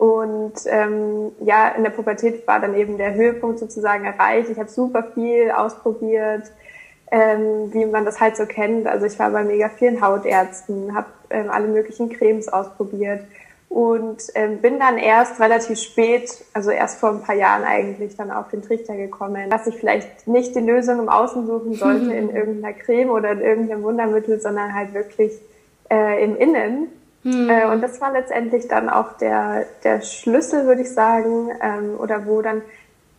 Und ähm, ja, in der Pubertät war dann eben der Höhepunkt sozusagen erreicht. Ich habe super viel ausprobiert, ähm, wie man das halt so kennt. Also ich war bei mega vielen Hautärzten, habe ähm, alle möglichen Cremes ausprobiert und ähm, bin dann erst relativ spät, also erst vor ein paar Jahren eigentlich, dann auf den Trichter gekommen, dass ich vielleicht nicht die Lösung im Außen suchen sollte in irgendeiner Creme oder in irgendeinem Wundermittel, sondern halt wirklich äh, im Innen hm. Äh, und das war letztendlich dann auch der, der Schlüssel, würde ich sagen, ähm, oder wo dann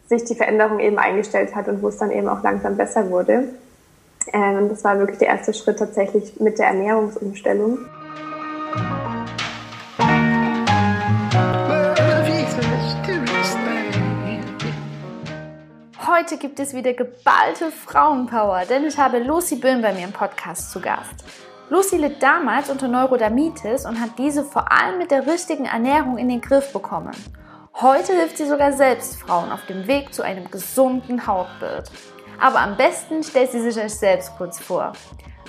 sich die Veränderung eben eingestellt hat und wo es dann eben auch langsam besser wurde. Ähm, das war wirklich der erste Schritt tatsächlich mit der Ernährungsumstellung. Heute gibt es wieder geballte Frauenpower, denn ich habe Lucy Böhm bei mir im Podcast zu Gast. Lucy litt damals unter Neurodermitis und hat diese vor allem mit der richtigen Ernährung in den Griff bekommen. Heute hilft sie sogar selbst Frauen auf dem Weg zu einem gesunden Hautbild. Aber am besten stellt sie sich euch selbst kurz vor.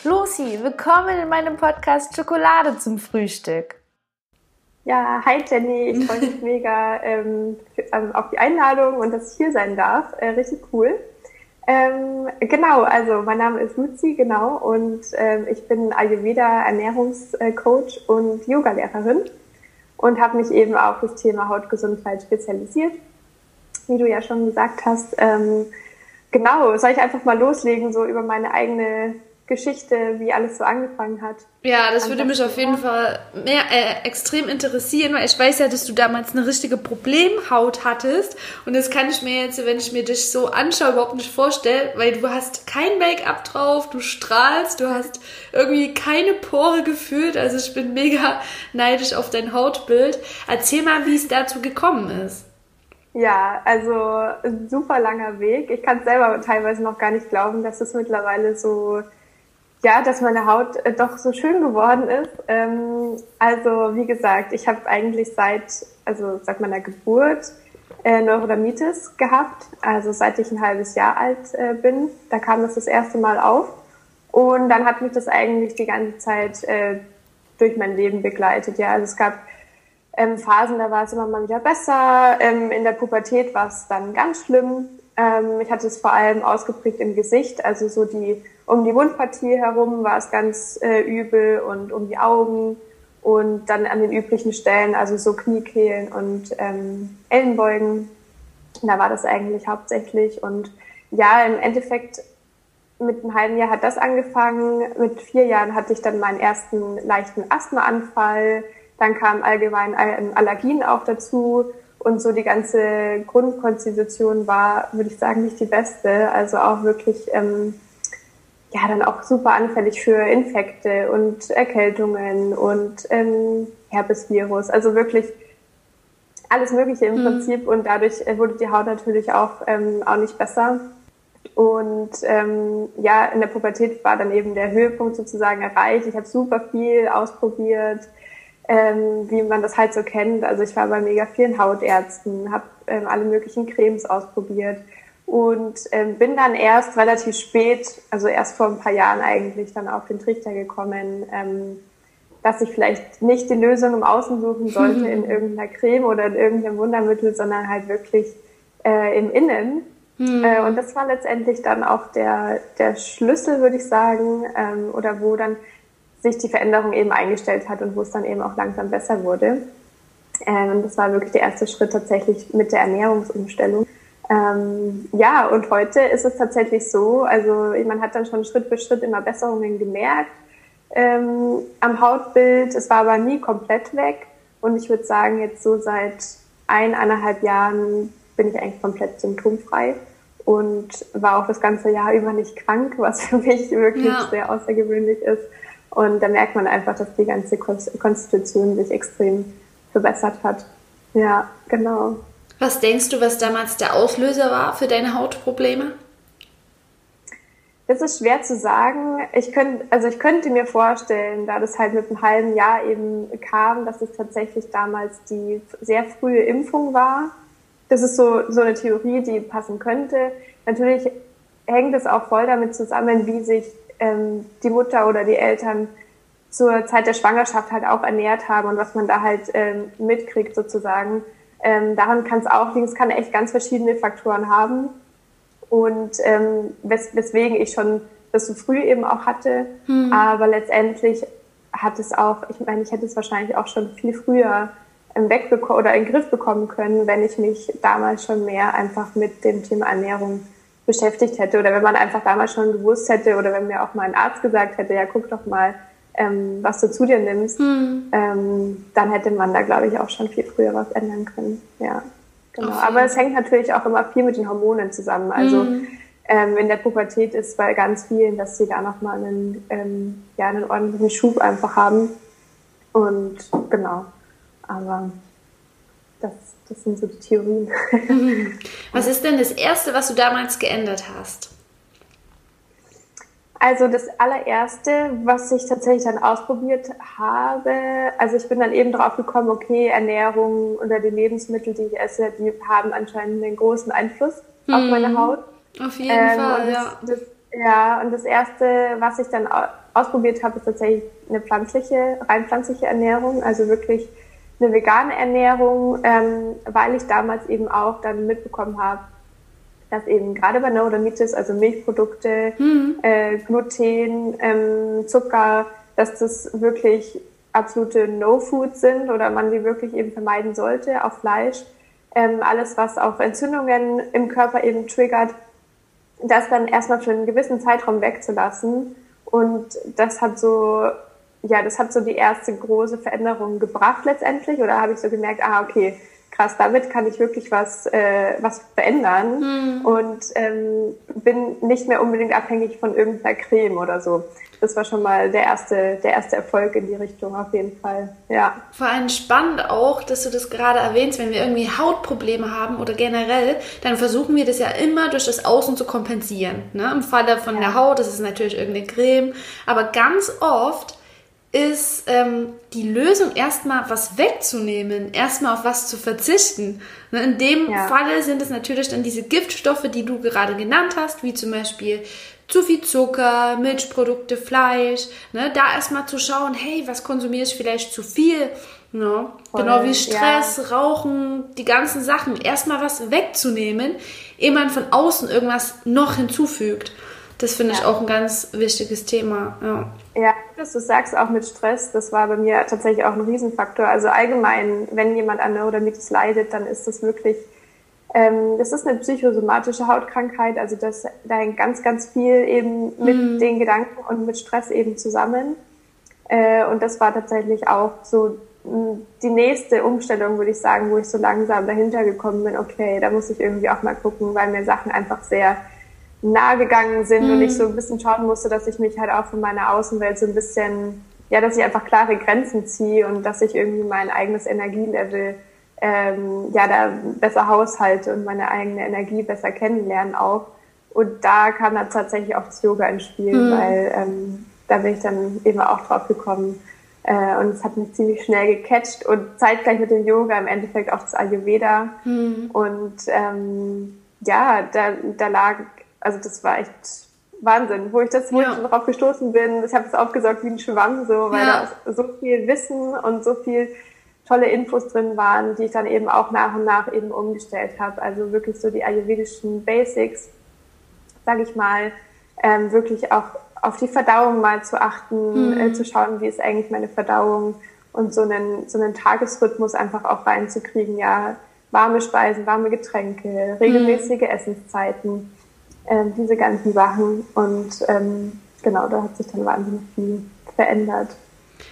Lucy, willkommen in meinem Podcast Schokolade zum Frühstück. Ja, hi Jenny, ich freue mich mega ähm, auf die Einladung und dass ich hier sein darf. Äh, richtig cool. Ähm, genau, also mein Name ist Luzi, genau, und ähm, ich bin Ayurveda Ernährungscoach und Yogalehrerin und habe mich eben auf das Thema Hautgesundheit spezialisiert, wie du ja schon gesagt hast. Ähm, genau, soll ich einfach mal loslegen, so über meine eigene Geschichte, wie alles so angefangen hat. Ja, das würde mich auf jeden Fall mehr äh, extrem interessieren, weil ich weiß ja, dass du damals eine richtige Problemhaut hattest und das kann ich mir jetzt, wenn ich mir dich so anschaue, überhaupt nicht vorstellen, weil du hast kein Make-up drauf, du strahlst, du hast irgendwie keine Pore gefühlt, also ich bin mega neidisch auf dein Hautbild. Erzähl mal, wie es dazu gekommen ist. Ja, also ein super langer Weg. Ich kann es selber teilweise noch gar nicht glauben, dass es mittlerweile so ja, dass meine Haut äh, doch so schön geworden ist. Ähm, also wie gesagt, ich habe eigentlich seit, also seit meiner Geburt äh, Neurodermitis gehabt, also seit ich ein halbes Jahr alt äh, bin. Da kam das das erste Mal auf. Und dann hat mich das eigentlich die ganze Zeit äh, durch mein Leben begleitet. Ja, also es gab ähm, Phasen, da war es immer mal wieder besser. Ähm, in der Pubertät war es dann ganz schlimm. Ähm, ich hatte es vor allem ausgeprägt im Gesicht, also so die um die Mundpartie herum war es ganz äh, übel und um die Augen und dann an den üblichen Stellen, also so Kniekehlen und ähm, Ellenbeugen. Da war das eigentlich hauptsächlich und ja, im Endeffekt mit einem halben Jahr hat das angefangen. Mit vier Jahren hatte ich dann meinen ersten leichten Asthmaanfall. Dann kamen allgemein Allergien auch dazu. Und so die ganze Grundkonstitution war, würde ich sagen, nicht die beste. Also auch wirklich ähm, ja dann auch super anfällig für Infekte und Erkältungen und ähm, Herpesvirus. Also wirklich alles Mögliche im mhm. Prinzip und dadurch äh, wurde die Haut natürlich auch, ähm, auch nicht besser. Und ähm, ja, in der Pubertät war dann eben der Höhepunkt sozusagen erreicht. Ich habe super viel ausprobiert, ähm, wie man das halt so kennt. Also ich war bei mega vielen Hautärzten, habe ähm, alle möglichen Cremes ausprobiert und ähm, bin dann erst relativ spät, also erst vor ein paar Jahren eigentlich, dann auf den Trichter gekommen, ähm, dass ich vielleicht nicht die Lösung im Außen suchen sollte in irgendeiner Creme oder in irgendeinem Wundermittel, sondern halt wirklich äh, im Innen. Mhm. Äh, und das war letztendlich dann auch der, der Schlüssel, würde ich sagen, ähm, oder wo dann sich die Veränderung eben eingestellt hat und wo es dann eben auch langsam besser wurde. Ähm, das war wirklich der erste Schritt tatsächlich mit der Ernährungsumstellung. Ähm, ja, und heute ist es tatsächlich so, also man hat dann schon Schritt für Schritt immer Besserungen gemerkt ähm, am Hautbild. Es war aber nie komplett weg. Und ich würde sagen, jetzt so seit eineinhalb Jahren bin ich eigentlich komplett symptomfrei und war auch das ganze Jahr über nicht krank, was für mich wirklich ja. sehr außergewöhnlich ist. Und da merkt man einfach, dass die ganze Konstitution sich extrem verbessert hat. Ja, genau. Was denkst du, was damals der Auslöser war für deine Hautprobleme? Das ist schwer zu sagen. Ich könnte, also ich könnte mir vorstellen, da das halt mit einem halben Jahr eben kam, dass es tatsächlich damals die sehr frühe Impfung war. Das ist so, so eine Theorie, die passen könnte. Natürlich hängt es auch voll damit zusammen, wie sich ähm, die Mutter oder die Eltern zur Zeit der Schwangerschaft halt auch ernährt haben und was man da halt ähm, mitkriegt sozusagen. Ähm, daran kann es auch liegen. Es kann echt ganz verschiedene Faktoren haben. Und ähm, wes weswegen ich schon das so früh eben auch hatte. Hm. Aber letztendlich hat es auch, ich meine, ich hätte es wahrscheinlich auch schon viel früher im wegbekommen oder in den Griff bekommen können, wenn ich mich damals schon mehr einfach mit dem Thema Ernährung beschäftigt hätte oder wenn man einfach damals schon gewusst hätte oder wenn mir auch mal ein Arzt gesagt hätte, ja guck doch mal, ähm, was du zu dir nimmst, hm. ähm, dann hätte man da glaube ich auch schon viel früher was ändern können. Ja, genau. Okay. Aber es hängt natürlich auch immer viel mit den Hormonen zusammen. Also hm. ähm, in der Pubertät ist bei ganz vielen, dass sie da nochmal einen, ähm, ja, einen ordentlichen Schub einfach haben. Und genau. Aber das, das sind so die Theorien. Was ist denn das Erste, was du damals geändert hast? Also das allererste, was ich tatsächlich dann ausprobiert habe, also ich bin dann eben drauf gekommen, okay, Ernährung oder die Lebensmittel, die ich esse, die haben anscheinend einen großen Einfluss hm. auf meine Haut. Auf jeden ähm, Fall, ja. Das, ja, und das erste, was ich dann ausprobiert habe, ist tatsächlich eine pflanzliche, rein pflanzliche Ernährung, also wirklich eine vegane Ernährung, ähm, weil ich damals eben auch dann mitbekommen habe, dass eben gerade bei Neurodermitis, also Milchprodukte, mhm. äh, Gluten, ähm, Zucker, dass das wirklich absolute No-Foods sind oder man die wirklich eben vermeiden sollte, auch Fleisch. Ähm, alles, was auch Entzündungen im Körper eben triggert, das dann erstmal für einen gewissen Zeitraum wegzulassen. Und das hat so ja, das hat so die erste große Veränderung gebracht letztendlich. Oder habe ich so gemerkt, ah, okay, krass, damit kann ich wirklich was, äh, was verändern hm. und ähm, bin nicht mehr unbedingt abhängig von irgendeiner Creme oder so. Das war schon mal der erste, der erste Erfolg in die Richtung auf jeden Fall. Ja. Vor allem spannend auch, dass du das gerade erwähnst, wenn wir irgendwie Hautprobleme haben oder generell, dann versuchen wir das ja immer durch das Außen zu kompensieren. Ne? Im Falle von ja. der Haut, das ist natürlich irgendeine Creme, aber ganz oft ist ähm, die Lösung erstmal was wegzunehmen, erstmal auf was zu verzichten. Ne, in dem ja. Falle sind es natürlich dann diese Giftstoffe, die du gerade genannt hast, wie zum Beispiel zu viel Zucker, Milchprodukte, Fleisch. Ne? Da erstmal zu schauen, hey, was konsumiere ich vielleicht zu viel? Ne? genau wie Stress, ja. Rauchen, die ganzen Sachen. Erstmal was wegzunehmen, ehe man von außen irgendwas noch hinzufügt. Das finde ja. ich auch ein ganz wichtiges Thema. Ja. ja, dass du sagst, auch mit Stress, das war bei mir tatsächlich auch ein Riesenfaktor. Also allgemein, wenn jemand an Neurodermitis leidet, dann ist das wirklich, ähm, das ist eine psychosomatische Hautkrankheit. Also das, da hängt ganz, ganz viel eben mit mhm. den Gedanken und mit Stress eben zusammen. Äh, und das war tatsächlich auch so die nächste Umstellung, würde ich sagen, wo ich so langsam dahinter gekommen bin, okay, da muss ich irgendwie auch mal gucken, weil mir Sachen einfach sehr nahe gegangen sind mhm. und ich so ein bisschen schauen musste, dass ich mich halt auch von meiner Außenwelt so ein bisschen, ja, dass ich einfach klare Grenzen ziehe und dass ich irgendwie mein eigenes Energielevel ähm, ja da besser haushalte und meine eigene Energie besser kennenlernen auch. Und da kam dann tatsächlich auch das Yoga ins Spiel, mhm. weil ähm, da bin ich dann eben auch drauf gekommen. Äh, und es hat mich ziemlich schnell gecatcht und zeitgleich mit dem Yoga im Endeffekt auch das Ayurveda. Mhm. Und ähm, ja, da, da lag also das war echt Wahnsinn, wo ich das, wo ja. ich drauf gestoßen bin. Ich habe es aufgesaugt wie ein Schwamm, so, weil ja. da so viel Wissen und so viel tolle Infos drin waren, die ich dann eben auch nach und nach eben umgestellt habe. Also wirklich so die ayurvedischen Basics, sage ich mal, ähm, wirklich auch auf die Verdauung mal zu achten, mhm. äh, zu schauen, wie ist eigentlich meine Verdauung und so einen, so einen Tagesrhythmus einfach auch reinzukriegen, ja, warme Speisen, warme Getränke, regelmäßige mhm. Essenszeiten ähm, diese ganzen Sachen. Und ähm, genau, da hat sich dann wahnsinnig viel verändert.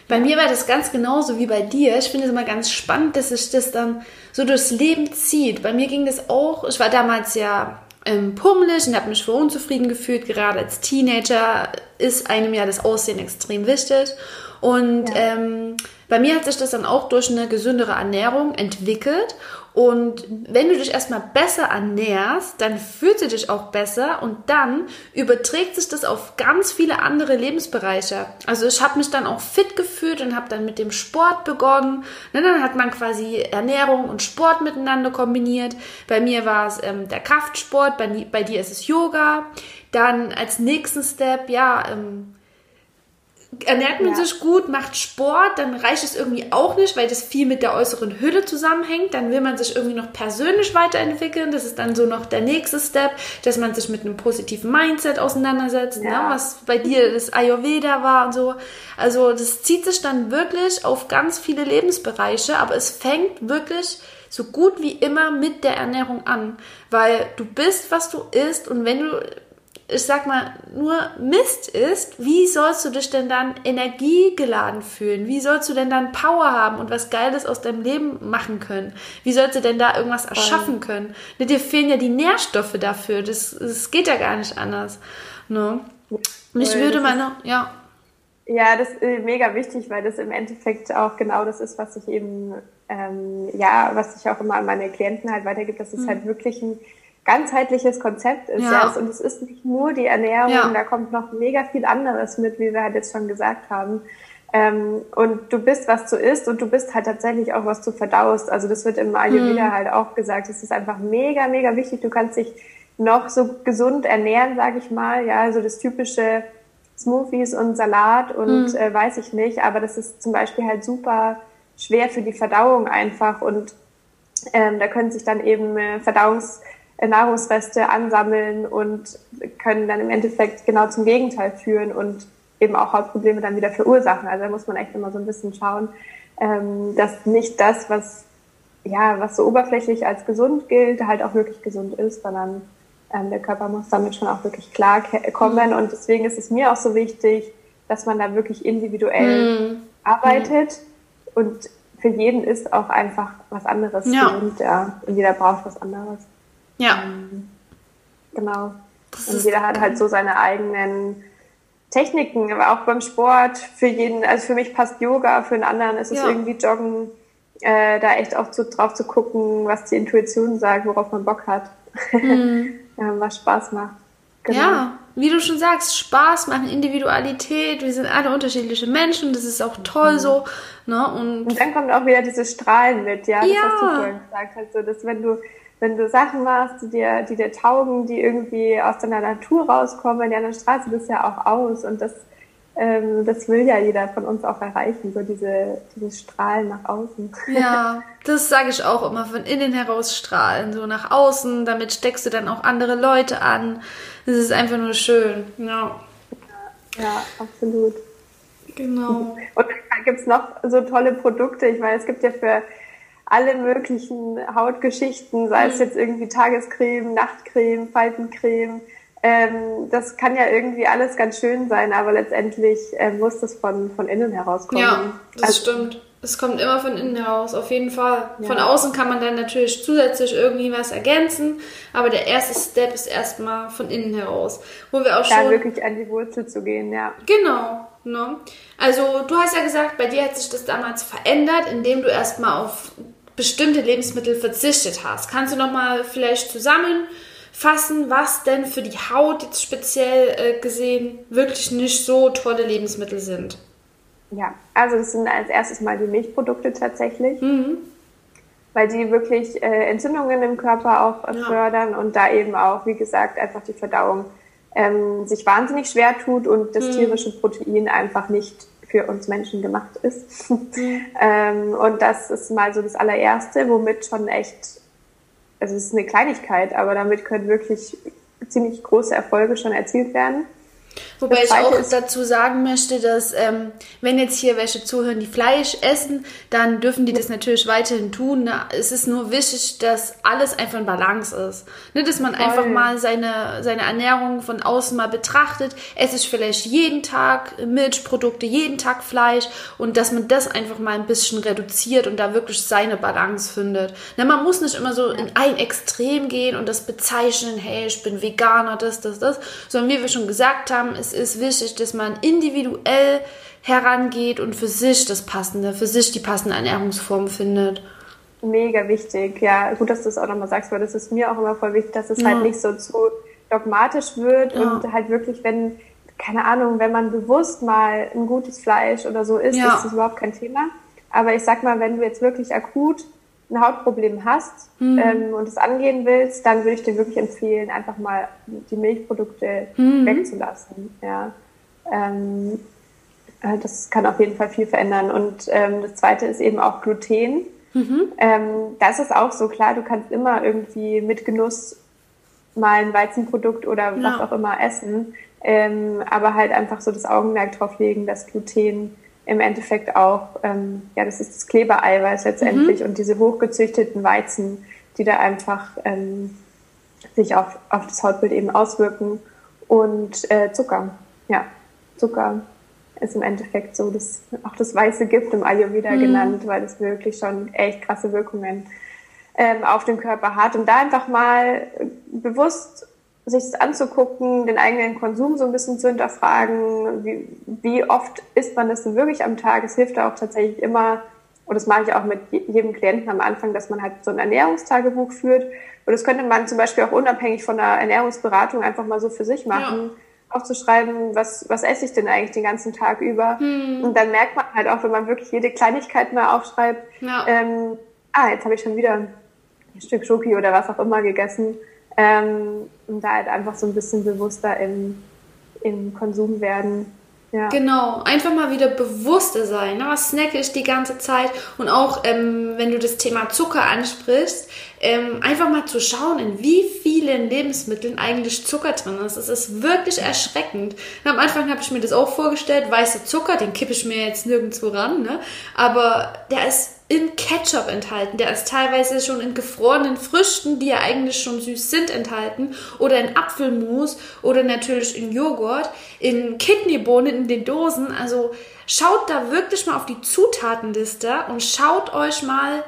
Bei mir war das ganz genauso wie bei dir. Ich finde es immer ganz spannend, dass sich das dann so durchs Leben zieht. Bei mir ging das auch, ich war damals ja ähm, pummelig und habe mich für unzufrieden gefühlt. Gerade als Teenager ist einem ja das Aussehen extrem wichtig. Und ja. ähm, bei mir hat sich das dann auch durch eine gesündere Ernährung entwickelt. Und wenn du dich erstmal besser ernährst, dann fühlst du dich auch besser und dann überträgt sich das auf ganz viele andere Lebensbereiche. Also ich habe mich dann auch fit gefühlt und habe dann mit dem Sport begonnen. Ne, dann hat man quasi Ernährung und Sport miteinander kombiniert. Bei mir war es ähm, der Kraftsport, bei, bei, dir ist es Yoga. Dann als nächsten Step, ja, ähm, ernährt man ja. sich gut, macht Sport, dann reicht es irgendwie auch nicht, weil das viel mit der äußeren Hülle zusammenhängt. Dann will man sich irgendwie noch persönlich weiterentwickeln. Das ist dann so noch der nächste Step, dass man sich mit einem positiven Mindset auseinandersetzt, ne? ja. ne? was bei dir das Ayurveda war und so. Also das zieht sich dann wirklich auf ganz viele Lebensbereiche, aber es fängt wirklich so gut wie immer mit der Ernährung an, weil du bist, was du isst und wenn du ich sag mal, nur Mist ist, wie sollst du dich denn dann energiegeladen fühlen? Wie sollst du denn dann Power haben und was Geiles aus deinem Leben machen können? Wie sollst du denn da irgendwas erschaffen können? Ne, dir fehlen ja die Nährstoffe dafür. Das, das geht ja gar nicht anders. Ne? Und ich würde meine, ja. Ja, das ist mega wichtig, weil das im Endeffekt auch genau das ist, was ich eben, ähm, ja, was ich auch immer an meine Klienten halt weitergebe, dass es mhm. halt wirklich ein ganzheitliches Konzept ist. Ja. Und es ist nicht nur die Ernährung, ja. da kommt noch mega viel anderes mit, wie wir halt jetzt schon gesagt haben. Ähm, und du bist, was du isst und du bist halt tatsächlich auch, was du verdaust. Also das wird im Ayurveda mhm. halt auch gesagt. Es ist einfach mega, mega wichtig. Du kannst dich noch so gesund ernähren, sage ich mal. Ja, also das typische Smoothies und Salat und mhm. äh, weiß ich nicht. Aber das ist zum Beispiel halt super schwer für die Verdauung einfach und ähm, da können sich dann eben äh, Verdauungs Nahrungsreste ansammeln und können dann im Endeffekt genau zum Gegenteil führen und eben auch Hautprobleme dann wieder verursachen. Also da muss man echt immer so ein bisschen schauen, ähm, dass nicht das, was ja, was so oberflächlich als gesund gilt, halt auch wirklich gesund ist, sondern ähm, der Körper muss damit schon auch wirklich klar kommen. Und deswegen ist es mir auch so wichtig, dass man da wirklich individuell mm. arbeitet mm. und für jeden ist auch einfach was anderes ja. gesund, ja. Und jeder braucht was anderes. Ja. Ähm, genau. Und jeder hat halt so seine eigenen Techniken, aber auch beim Sport. Für jeden, also für mich passt Yoga, für einen anderen ist es ja. irgendwie Joggen. Äh, da echt auch zu, drauf zu gucken, was die Intuition sagt, worauf man Bock hat, mhm. was Spaß macht. Genau. Ja, wie du schon sagst, Spaß machen, Individualität, wir sind alle unterschiedliche Menschen, das ist auch toll mhm. so. Ne? Und, und, dann kommt auch wieder dieses Strahlen mit, ja, das, ja. was du vorhin gesagt hast, so, dass wenn du wenn du Sachen machst, die dir, die dir taugen, die irgendwie aus deiner Natur rauskommen, ja, dann strahlst du das ja auch aus und das, ähm, das will ja jeder von uns auch erreichen, so diese, dieses Strahlen nach außen. Ja, das sage ich auch immer, von innen heraus strahlen, so nach außen, damit steckst du dann auch andere Leute an. Das ist einfach nur schön, ja. Ja, absolut. Genau. Und dann gibt es noch so tolle Produkte. Ich meine, es gibt ja für alle möglichen Hautgeschichten, sei es mhm. jetzt irgendwie Tagescreme, Nachtcreme, Faltencreme. Ähm, das kann ja irgendwie alles ganz schön sein, aber letztendlich äh, muss das von, von innen herauskommen. Ja, das also, stimmt. Es kommt immer von innen heraus, auf jeden Fall. Ja. Von außen kann man dann natürlich zusätzlich irgendwie was ergänzen, aber der erste Step ist erstmal von innen heraus. Wo wir auch da schon. wirklich an die Wurzel zu gehen, ja. Genau, ne? Also, du hast ja gesagt, bei dir hat sich das damals verändert, indem du erstmal auf bestimmte Lebensmittel verzichtet hast. Kannst du noch mal vielleicht zusammenfassen, was denn für die Haut jetzt speziell äh, gesehen wirklich nicht so tolle Lebensmittel sind? Ja, also das sind als erstes mal die Milchprodukte tatsächlich, mhm. weil die wirklich äh, Entzündungen im Körper auch äh, fördern ja. und da eben auch, wie gesagt, einfach die Verdauung ähm, sich wahnsinnig schwer tut und das mhm. tierische Protein einfach nicht für uns Menschen gemacht ist. Mhm. ähm, und das ist mal so das allererste, womit schon echt, also es ist eine Kleinigkeit, aber damit können wirklich ziemlich große Erfolge schon erzielt werden. Wobei ich auch dazu sagen möchte, dass ähm, wenn jetzt hier welche zuhören, die Fleisch essen, dann dürfen die das natürlich weiterhin tun. Ne? Es ist nur wichtig, dass alles einfach in Balance ist. Ne? Dass man Voll. einfach mal seine, seine Ernährung von außen mal betrachtet. Esse ich vielleicht jeden Tag Milchprodukte, jeden Tag Fleisch und dass man das einfach mal ein bisschen reduziert und da wirklich seine Balance findet. Ne? Man muss nicht immer so in ein Extrem gehen und das bezeichnen, hey, ich bin Veganer, das, das, das, sondern wie wir schon gesagt haben, es ist wichtig, dass man individuell herangeht und für sich das Passende, für sich die passende Ernährungsform findet. Mega wichtig, ja. Gut, dass du das auch nochmal sagst, weil das ist mir auch immer voll wichtig, dass es ja. halt nicht so zu dogmatisch wird ja. und halt wirklich, wenn, keine Ahnung, wenn man bewusst mal ein gutes Fleisch oder so isst, ja. ist das überhaupt kein Thema. Aber ich sag mal, wenn du jetzt wirklich akut ein Hautproblem hast mhm. ähm, und es angehen willst, dann würde ich dir wirklich empfehlen, einfach mal die Milchprodukte mhm. wegzulassen. Ja. Ähm, äh, das kann auf jeden Fall viel verändern. Und ähm, das zweite ist eben auch Gluten. Mhm. Ähm, das ist auch so klar, du kannst immer irgendwie mit Genuss mal ein Weizenprodukt oder ja. was auch immer essen, ähm, aber halt einfach so das Augenmerk drauf legen, dass Gluten im Endeffekt auch, ähm, ja, das ist das Klebereiweiß letztendlich mhm. und diese hochgezüchteten Weizen, die da einfach ähm, sich auf, auf das Hautbild eben auswirken und äh, Zucker, ja, Zucker ist im Endeffekt so das, auch das weiße Gift im Ayurveda mhm. genannt, weil es wirklich schon echt krasse Wirkungen ähm, auf den Körper hat. Und da einfach mal bewusst sich anzugucken, den eigenen Konsum so ein bisschen zu hinterfragen, wie, wie oft isst man das denn wirklich am Tag. Es hilft da auch tatsächlich immer, und das mache ich auch mit jedem Klienten am Anfang, dass man halt so ein Ernährungstagebuch führt. Und das könnte man zum Beispiel auch unabhängig von der Ernährungsberatung einfach mal so für sich machen. Ja aufzuschreiben, was, was esse ich denn eigentlich den ganzen Tag über. Hm. Und dann merkt man halt auch, wenn man wirklich jede Kleinigkeit mal aufschreibt, ja. ähm, ah, jetzt habe ich schon wieder ein Stück Schoki oder was auch immer gegessen. Ähm, und da halt einfach so ein bisschen bewusster im, im Konsum werden. Ja. Genau, einfach mal wieder bewusster sein. Ne? Was snacke ich die ganze Zeit? Und auch, ähm, wenn du das Thema Zucker ansprichst, ähm, einfach mal zu schauen, in wie vielen Lebensmitteln eigentlich Zucker drin ist. Es ist wirklich erschreckend. Und am Anfang habe ich mir das auch vorgestellt, weißer Zucker, den kippe ich mir jetzt nirgendwo ran, ne? aber der ist in Ketchup enthalten. Der ist teilweise schon in gefrorenen Früchten, die ja eigentlich schon süß sind, enthalten. Oder in Apfelmus oder natürlich in Joghurt, in Kidneybohnen, in den Dosen. Also schaut da wirklich mal auf die Zutatenliste und schaut euch mal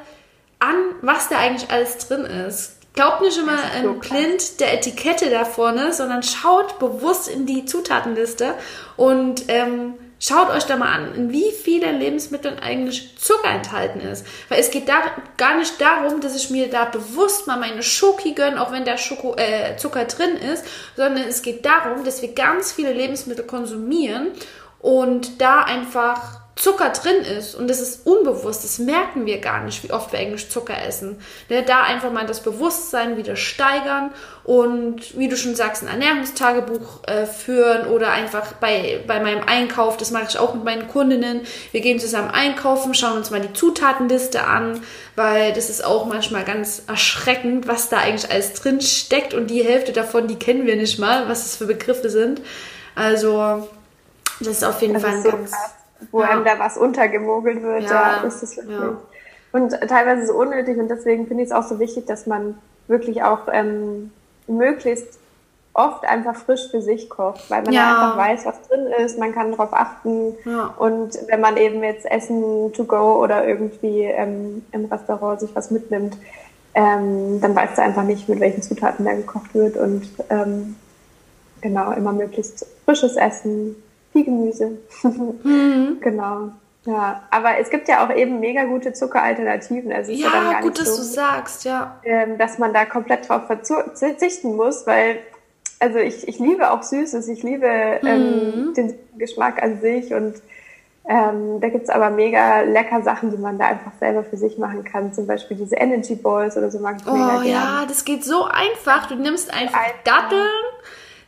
an, was da eigentlich alles drin ist. Glaubt nicht immer ähm, blind der Etikette da vorne, sondern schaut bewusst in die Zutatenliste und ähm, Schaut euch da mal an, in wie vielen Lebensmitteln eigentlich Zucker enthalten ist. Weil es geht da gar nicht darum, dass ich mir da bewusst mal meine Schoki gönne, auch wenn da Schoko, äh, Zucker drin ist, sondern es geht darum, dass wir ganz viele Lebensmittel konsumieren und da einfach Zucker drin ist und das ist unbewusst, das merken wir gar nicht, wie oft wir eigentlich Zucker essen. Ne, da einfach mal das Bewusstsein wieder steigern und wie du schon sagst, ein Ernährungstagebuch äh, führen oder einfach bei, bei meinem Einkauf, das mache ich auch mit meinen Kundinnen. Wir gehen zusammen einkaufen, schauen uns mal die Zutatenliste an, weil das ist auch manchmal ganz erschreckend, was da eigentlich alles drin steckt und die Hälfte davon, die kennen wir nicht mal, was das für Begriffe sind. Also, das ist auf jeden das Fall ein ganz. Krass wo ja. einem da was untergemogelt wird. Ja, da ist es wirklich. Ja. Und teilweise so unnötig und deswegen finde ich es auch so wichtig, dass man wirklich auch ähm, möglichst oft einfach frisch für sich kocht, weil man ja. einfach weiß, was drin ist, man kann darauf achten ja. und wenn man eben jetzt Essen to go oder irgendwie ähm, im Restaurant sich was mitnimmt, ähm, dann weißt du einfach nicht, mit welchen Zutaten da gekocht wird und ähm, genau, immer möglichst frisches Essen, viel Gemüse. Mhm. genau. Ja, aber es gibt ja auch eben mega gute Zuckeralternativen. Also ja, ja dann gar gut, nicht dass so, du sagst, ja. Ähm, dass man da komplett drauf verzichten muss, weil, also ich, ich liebe auch Süßes, ich liebe ähm, mhm. den Geschmack an sich und ähm, da gibt's aber mega lecker Sachen, die man da einfach selber für sich machen kann. Zum Beispiel diese Energy Balls oder so mag ich oh, mega gerne. Oh ja, das geht so einfach. Du nimmst einfach, einfach. Datteln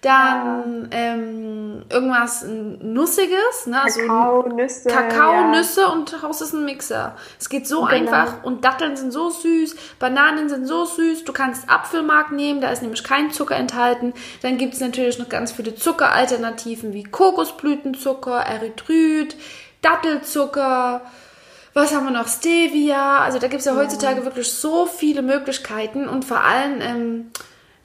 dann ja. ähm, irgendwas Nussiges, ne? Kakaonüsse. So Kakaonüsse ja. und daraus ist ein Mixer. Es geht so genau. einfach und Datteln sind so süß, Bananen sind so süß. Du kannst Apfelmark nehmen, da ist nämlich kein Zucker enthalten. Dann gibt es natürlich noch ganz viele Zuckeralternativen wie Kokosblütenzucker, Erythrit, Dattelzucker. Was haben wir noch? Stevia. Also da gibt es ja heutzutage wirklich so viele Möglichkeiten und vor allem ähm,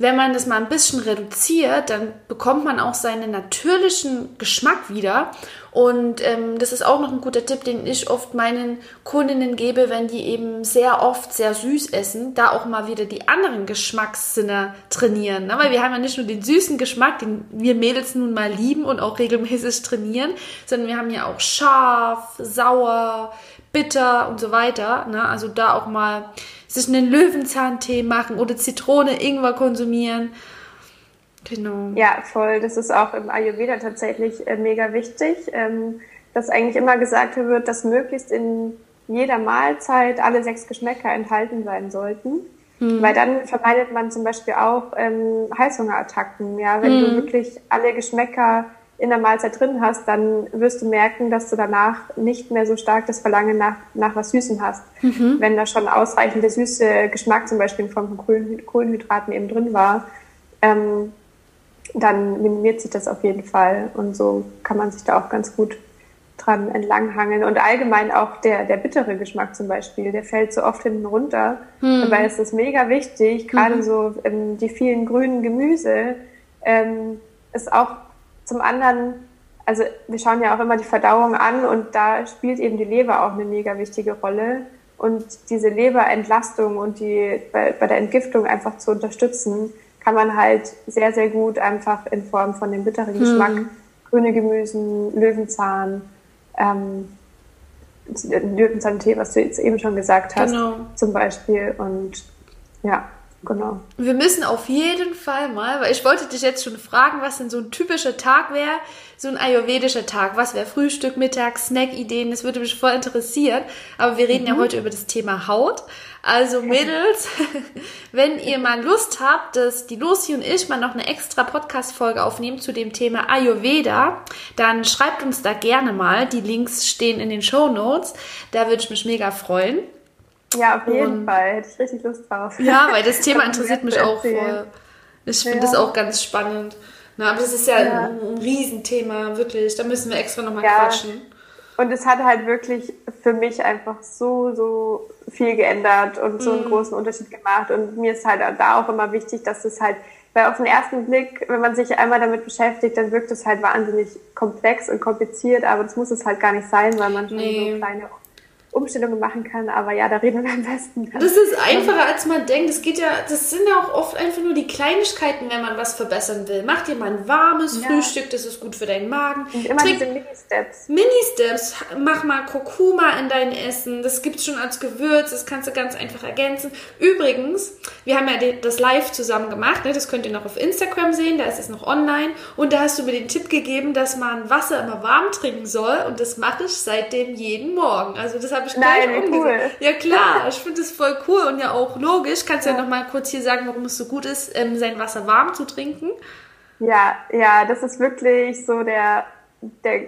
wenn man das mal ein bisschen reduziert, dann bekommt man auch seinen natürlichen Geschmack wieder. Und ähm, das ist auch noch ein guter Tipp, den ich oft meinen Kundinnen gebe, wenn die eben sehr oft sehr süß essen, da auch mal wieder die anderen Geschmackssinne trainieren. Ne? Weil wir haben ja nicht nur den süßen Geschmack, den wir Mädels nun mal lieben und auch regelmäßig trainieren, sondern wir haben ja auch scharf, sauer, bitter und so weiter. Ne? Also da auch mal sich einen Löwenzahntee machen oder Zitrone, Ingwer konsumieren. Genau. Ja, voll. Das ist auch im Ayurveda tatsächlich äh, mega wichtig, ähm, dass eigentlich immer gesagt wird, dass möglichst in jeder Mahlzeit alle sechs Geschmäcker enthalten sein sollten. Mhm. Weil dann vermeidet man zum Beispiel auch ähm, Heißhungerattacken. Ja, wenn mhm. du wirklich alle Geschmäcker in der Mahlzeit drin hast, dann wirst du merken, dass du danach nicht mehr so stark das Verlangen nach, nach was Süßem hast. Mhm. Wenn da schon ausreichend der süße Geschmack zum Beispiel in Form von Kohlenhydraten eben drin war, ähm, dann minimiert sich das auf jeden Fall. Und so kann man sich da auch ganz gut dran entlanghangeln. Und allgemein auch der, der bittere Geschmack zum Beispiel, der fällt so oft hinten runter. Hm. Dabei ist es mega wichtig, gerade mhm. so ähm, die vielen grünen Gemüse ähm, ist auch zum anderen, also wir schauen ja auch immer die Verdauung an und da spielt eben die Leber auch eine mega wichtige Rolle. Und diese Leberentlastung und die bei, bei der Entgiftung einfach zu unterstützen, kann man halt sehr, sehr gut einfach in Form von dem bitteren Geschmack, hm. grüne Gemüsen, Löwenzahn, ähm, Löwenzahntee, was du jetzt eben schon gesagt hast, genau. zum Beispiel. Und ja, Genau. Wir müssen auf jeden Fall mal, weil ich wollte dich jetzt schon fragen, was denn so ein typischer Tag wäre, so ein ayurvedischer Tag. Was wäre Frühstück, Mittag, Snack-Ideen? Das würde mich voll interessieren. Aber wir reden mhm. ja heute über das Thema Haut. Also Mädels, wenn ihr mal Lust habt, dass die Lucy und ich mal noch eine extra Podcast-Folge aufnehmen zu dem Thema Ayurveda, dann schreibt uns da gerne mal. Die Links stehen in den Show Notes. Da würde ich mich mega freuen. Ja, auf jeden und, Fall. Hätte ich richtig Lust drauf. Ja, weil das Thema interessiert mich auch voll. Ich finde ja. das auch ganz spannend. Na, aber das ist ja, ja. Ein, ein, Riesenthema, wirklich. Da müssen wir extra nochmal ja. quatschen. Und es hat halt wirklich für mich einfach so, so viel geändert und so einen mhm. großen Unterschied gemacht. Und mir ist halt da auch immer wichtig, dass es halt, weil auf den ersten Blick, wenn man sich einmal damit beschäftigt, dann wirkt es halt wahnsinnig komplex und kompliziert, aber das muss es halt gar nicht sein, weil man schon nee. so kleine Umstellungen machen kann. Aber ja, da reden wir am besten. Das ist einfacher, als man denkt. Es geht ja, das sind ja auch oft einfach nur die Kleinigkeiten, wenn man was verbessern will. Mach dir mal ein warmes ja. Frühstück, das ist gut für deinen Magen. Und immer Trink diese Mini-Steps. Mini-Steps. Mach mal Kurkuma in dein Essen. Das gibt's schon als Gewürz. Das kannst du ganz einfach ergänzen. Übrigens, wir haben ja das live zusammen gemacht. Ne? Das könnt ihr noch auf Instagram sehen. Da ist es noch online. Und da hast du mir den Tipp gegeben, dass man Wasser immer warm trinken soll. Und das mache ich seitdem jeden Morgen. Also das habe ich gleich umgesetzt. Cool. Ja klar, ich finde das voll cool und ja auch logisch. Kannst ja, ja noch mal kurz hier sagen, warum es so gut ist, ähm, sein Wasser warm zu trinken? Ja, ja, das ist wirklich so der, der,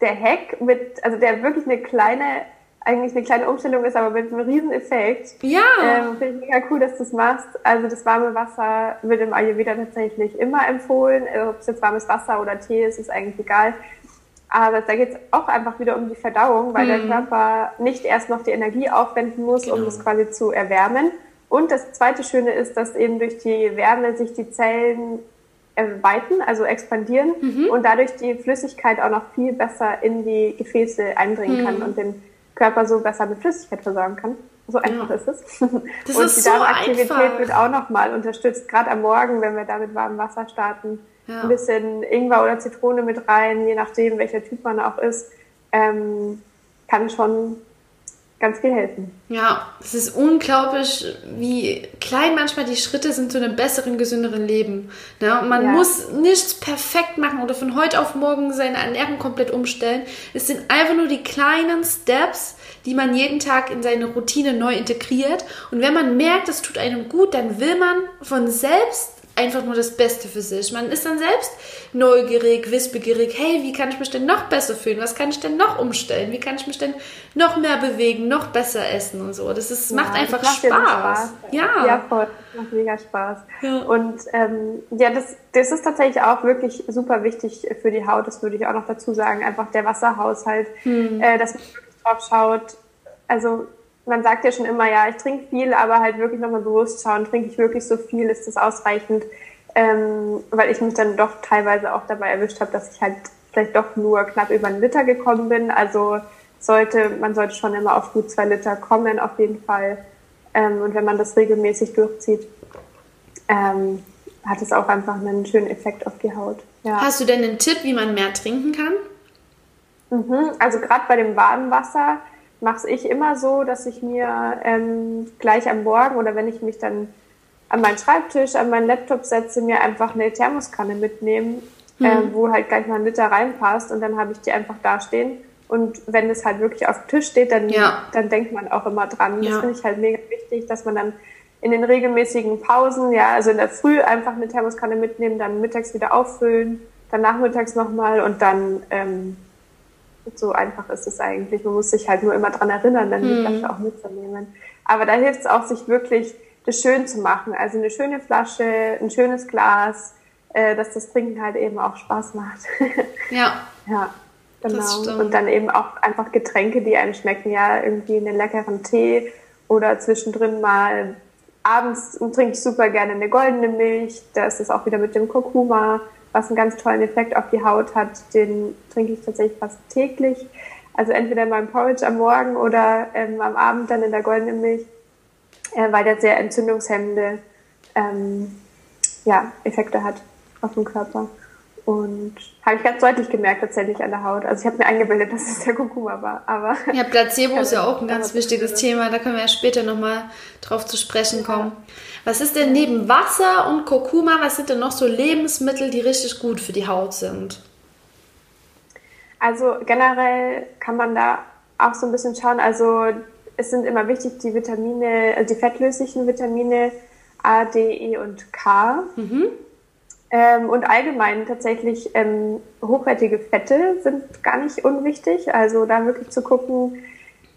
der Hack mit, also der wirklich eine kleine, eigentlich eine kleine Umstellung ist, aber mit einem riesen Effekt. Ja. Ähm, Finde ich mega cool, dass du das machst. Also das warme Wasser wird im Ayurveda tatsächlich immer empfohlen. Ob es jetzt warmes Wasser oder Tee ist, ist eigentlich egal. Aber da geht es auch einfach wieder um die Verdauung, weil hm. der Körper nicht erst noch die Energie aufwenden muss, genau. um das quasi zu erwärmen. Und das zweite Schöne ist, dass eben durch die Wärme sich die Zellen erweitern, also expandieren mhm. und dadurch die Flüssigkeit auch noch viel besser in die Gefäße eindringen mhm. kann und den Körper so besser mit Flüssigkeit versorgen kann. So einfach ja. ist es. Das und ist die Darmaktivität so wird auch nochmal unterstützt, gerade am Morgen, wenn wir da mit warmem Wasser starten ja. ein bisschen Ingwer oder Zitrone mit rein, je nachdem, welcher Typ man auch ist, ähm, kann schon ganz viel helfen. Ja, es ist unglaublich, wie klein manchmal die Schritte sind zu einem besseren, gesünderen Leben. Ne? Man ja. muss nichts perfekt machen oder von heute auf morgen seine Ernährung komplett umstellen. Es sind einfach nur die kleinen Steps, die man jeden Tag in seine Routine neu integriert. Und wenn man merkt, es tut einem gut, dann will man von selbst einfach nur das Beste für sich. Man ist dann selbst neugierig, wissbegierig. Hey, wie kann ich mich denn noch besser fühlen? Was kann ich denn noch umstellen? Wie kann ich mich denn noch mehr bewegen, noch besser essen und so? Das ist, ja, macht einfach macht Spaß. Spaß. Ja. ja, voll. Das macht mega Spaß. Ja. Und ähm, ja, das, das ist tatsächlich auch wirklich super wichtig für die Haut. Das würde ich auch noch dazu sagen. Einfach der Wasserhaushalt, hm. äh, dass man wirklich drauf schaut. Also man sagt ja schon immer, ja, ich trinke viel, aber halt wirklich nochmal bewusst schauen, trinke ich wirklich so viel, ist das ausreichend? Ähm, weil ich mich dann doch teilweise auch dabei erwischt habe, dass ich halt vielleicht doch nur knapp über einen Liter gekommen bin. Also sollte, man sollte schon immer auf gut zwei Liter kommen, auf jeden Fall. Ähm, und wenn man das regelmäßig durchzieht, ähm, hat es auch einfach einen schönen Effekt auf die Haut. Ja. Hast du denn einen Tipp, wie man mehr trinken kann? Mhm, also gerade bei dem warmen Wasser mache ich immer so, dass ich mir ähm, gleich am Morgen oder wenn ich mich dann an meinen Schreibtisch, an meinen Laptop setze, mir einfach eine Thermoskanne mitnehmen, mhm. äh, wo halt gleich mal ein Liter reinpasst und dann habe ich die einfach da stehen. Und wenn es halt wirklich auf dem Tisch steht, dann, ja. dann denkt man auch immer dran. Ja. Das finde ich halt mega wichtig, dass man dann in den regelmäßigen Pausen, ja, also in der Früh einfach eine Thermoskanne mitnehmen, dann mittags wieder auffüllen dann nachmittags nochmal und dann ähm, so einfach ist es eigentlich. Man muss sich halt nur immer dran erinnern, dann die mhm. Flasche auch mitzunehmen. Aber da hilft es auch, sich wirklich das schön zu machen. Also eine schöne Flasche, ein schönes Glas, äh, dass das Trinken halt eben auch Spaß macht. Ja. ja, genau. Und dann eben auch einfach Getränke, die einem schmecken. Ja, irgendwie einen leckeren Tee oder zwischendrin mal abends trinke ich super gerne eine goldene Milch. Da ist es auch wieder mit dem Kurkuma, was einen ganz tollen Effekt auf die Haut hat. Den trinke ich tatsächlich fast täglich. Also entweder in meinem Porridge am Morgen oder ähm, am Abend dann in der goldenen Milch, äh, weil der sehr entzündungshemmende ähm, ja, Effekte hat auf den Körper. Und habe ich ganz deutlich gemerkt tatsächlich an der Haut. Also ich habe mir eingebildet, dass es der Kurkuma war. Aber ja, Placebo ist ja auch ein ganz wichtiges Thema. Da können wir ja später nochmal drauf zu sprechen kommen. Was ist denn neben Wasser und Kurkuma, was sind denn noch so Lebensmittel, die richtig gut für die Haut sind? Also generell kann man da auch so ein bisschen schauen. Also es sind immer wichtig die Vitamine, also die fettlöslichen Vitamine A, D, E und K. Mhm. Ähm, und allgemein tatsächlich ähm, hochwertige Fette sind gar nicht unwichtig. Also da wirklich zu gucken,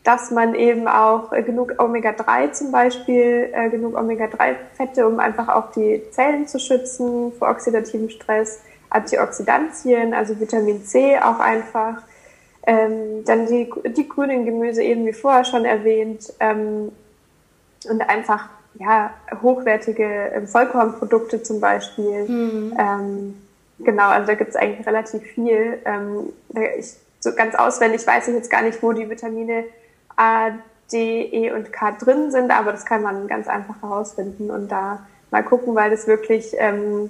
dass man eben auch äh, genug Omega-3 zum Beispiel, äh, genug Omega-3-Fette, um einfach auch die Zellen zu schützen vor oxidativem Stress, Antioxidantien, also Vitamin C auch einfach. Ähm, dann die, die grünen Gemüse eben wie vorher schon erwähnt ähm, und einfach ja, hochwertige ähm, Vollkornprodukte zum Beispiel. Mhm. Ähm, genau, also da gibt es eigentlich relativ viel. Ähm, ich, so ganz auswendig weiß ich jetzt gar nicht, wo die Vitamine A, D, E und K drin sind, aber das kann man ganz einfach herausfinden und da mal gucken, weil das wirklich ähm,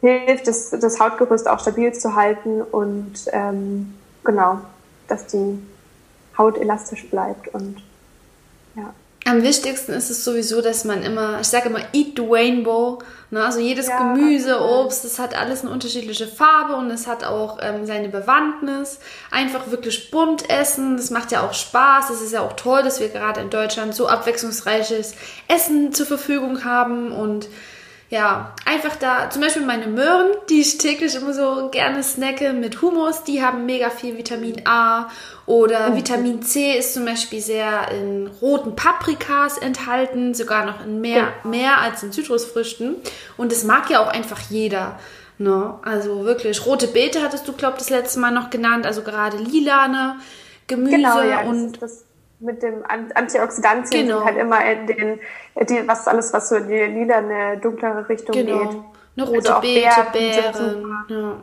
hilft, das, das Hautgerüst auch stabil zu halten und ähm, genau, dass die Haut elastisch bleibt und. Am wichtigsten ist es sowieso, dass man immer, ich sage immer, eat the rainbow. Ne? Also jedes ja, Gemüse, Obst, das hat alles eine unterschiedliche Farbe und es hat auch ähm, seine Bewandtnis. Einfach wirklich bunt essen, das macht ja auch Spaß. Es ist ja auch toll, dass wir gerade in Deutschland so abwechslungsreiches Essen zur Verfügung haben und ja, einfach da, zum Beispiel meine Möhren, die ich täglich immer so gerne snacke mit Hummus, die haben mega viel Vitamin A oder mhm. Vitamin C ist zum Beispiel sehr in roten Paprikas enthalten, sogar noch in mehr, ja. mehr als in Zitrusfrüchten und das mag ja auch einfach jeder. Ne? Also wirklich, rote Beete hattest du, glaube ich, das letzte Mal noch genannt, also gerade lilane Gemüse genau, ja, und das mit dem Antioxidantien genau. halt immer in den, die, was alles, was so in die lila, eine dunklere Richtung genau. geht. Eine rote also Beete, Beeren. Ja.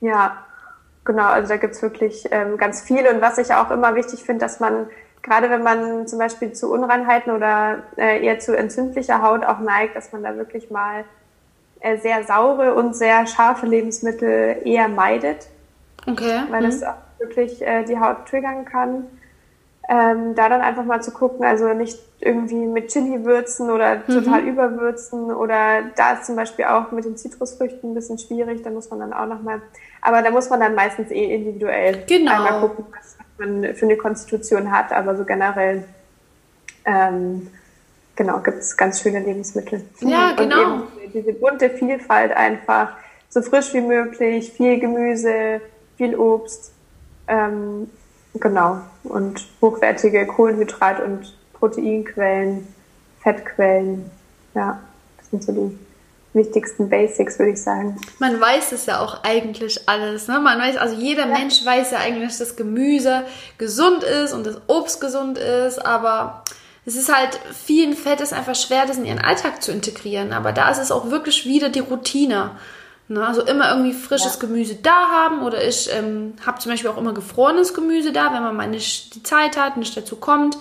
ja, genau, also da gibt's wirklich ähm, ganz viel. Und was ich auch immer wichtig finde, dass man, gerade wenn man zum Beispiel zu Unreinheiten oder äh, eher zu entzündlicher Haut auch neigt, dass man da wirklich mal äh, sehr saure und sehr scharfe Lebensmittel eher meidet. Okay. Weil mhm. das auch wirklich äh, die Haut triggern kann ähm, da dann einfach mal zu gucken, also nicht irgendwie mit Chili würzen oder mhm. total überwürzen oder da ist zum Beispiel auch mit den Zitrusfrüchten ein bisschen schwierig, da muss man dann auch nochmal, aber da muss man dann meistens eh individuell genau. einmal gucken, was man für eine Konstitution hat, aber so generell ähm, genau, gibt es ganz schöne Lebensmittel. Ja, genau. Und eben diese bunte Vielfalt einfach, so frisch wie möglich, viel Gemüse, viel Obst, ähm, Genau. Und hochwertige Kohlenhydrat- und Proteinquellen, Fettquellen. Ja, das sind so die wichtigsten Basics, würde ich sagen. Man weiß es ja auch eigentlich alles. Ne? Man weiß, also jeder ja. Mensch weiß ja eigentlich, dass Gemüse gesund ist und das Obst gesund ist, aber es ist halt, vielen Fett ist einfach schwer, das in ihren Alltag zu integrieren. Aber da ist es auch wirklich wieder die Routine. Ne? Also immer irgendwie frisches ja. Gemüse da haben oder ich ähm, habe zum Beispiel auch immer gefrorenes Gemüse da, wenn man mal nicht die Zeit hat, nicht dazu kommt.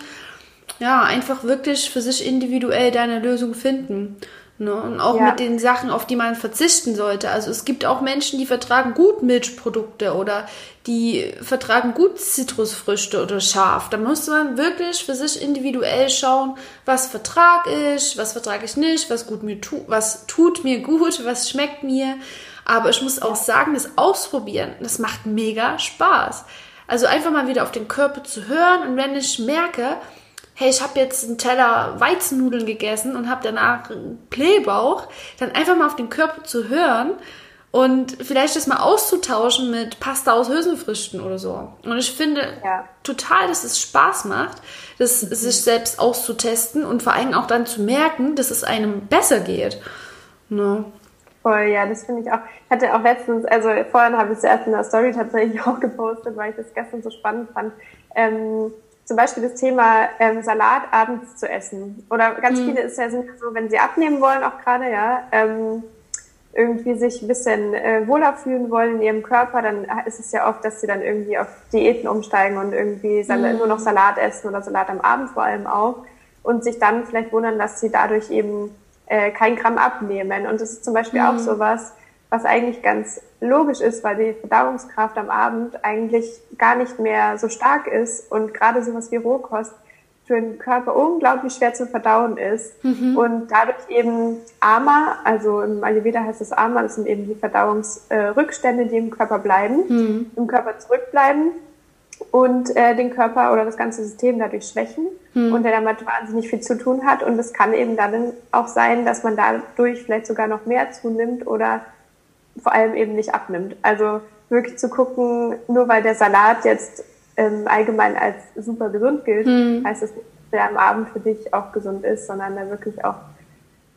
Ja, einfach wirklich für sich individuell deine Lösung finden. Ne? Und auch ja. mit den Sachen, auf die man verzichten sollte. Also es gibt auch Menschen, die vertragen gut Milchprodukte oder die vertragen gut Zitrusfrüchte oder scharf. Da muss man wirklich für sich individuell schauen, was vertrag ich, was vertrage ich nicht, was gut mir tu was tut mir gut, was schmeckt mir. Aber ich muss auch sagen, das Ausprobieren, das macht mega Spaß. Also einfach mal wieder auf den Körper zu hören und wenn ich merke, hey, ich habe jetzt einen Teller Weizennudeln gegessen und habe danach einen Blähbauch, dann einfach mal auf den Körper zu hören und vielleicht das mal auszutauschen mit Pasta aus Hülsenfrüchten oder so. Und ich finde ja. total, dass es Spaß macht, das mhm. sich selbst auszutesten und vor allem auch dann zu merken, dass es einem besser geht. Ne? Voll, ja, das finde ich auch. Ich hatte auch letztens, also vorhin habe ich es erst in der Story tatsächlich auch gepostet, weil ich das gestern so spannend fand. Ähm, zum Beispiel das Thema ähm, Salat abends zu essen. Oder ganz mhm. viele ist ja, sind ja so, wenn sie abnehmen wollen, auch gerade, ja, ähm, irgendwie sich ein bisschen äh, wohler fühlen wollen in ihrem Körper, dann ist es ja oft, dass sie dann irgendwie auf Diäten umsteigen und irgendwie mhm. nur noch Salat essen oder Salat am Abend vor allem auch und sich dann vielleicht wundern, dass sie dadurch eben äh, kein Gramm abnehmen. Und das ist zum Beispiel mhm. auch sowas, was eigentlich ganz logisch ist, weil die Verdauungskraft am Abend eigentlich gar nicht mehr so stark ist und gerade sowas wie Rohkost für den Körper unglaublich schwer zu verdauen ist mhm. und dadurch eben Ama, also im Ayurveda heißt es Ama, das sind eben die Verdauungsrückstände, die im Körper bleiben, mhm. im Körper zurückbleiben und äh, den Körper oder das ganze System dadurch schwächen mhm. und der damit wahnsinnig viel zu tun hat und es kann eben dann auch sein, dass man dadurch vielleicht sogar noch mehr zunimmt oder vor allem eben nicht abnimmt. Also wirklich zu gucken, nur weil der Salat jetzt ähm, allgemein als super gesund gilt, mhm. heißt es nicht, dass der am Abend für dich auch gesund ist, sondern da wirklich auch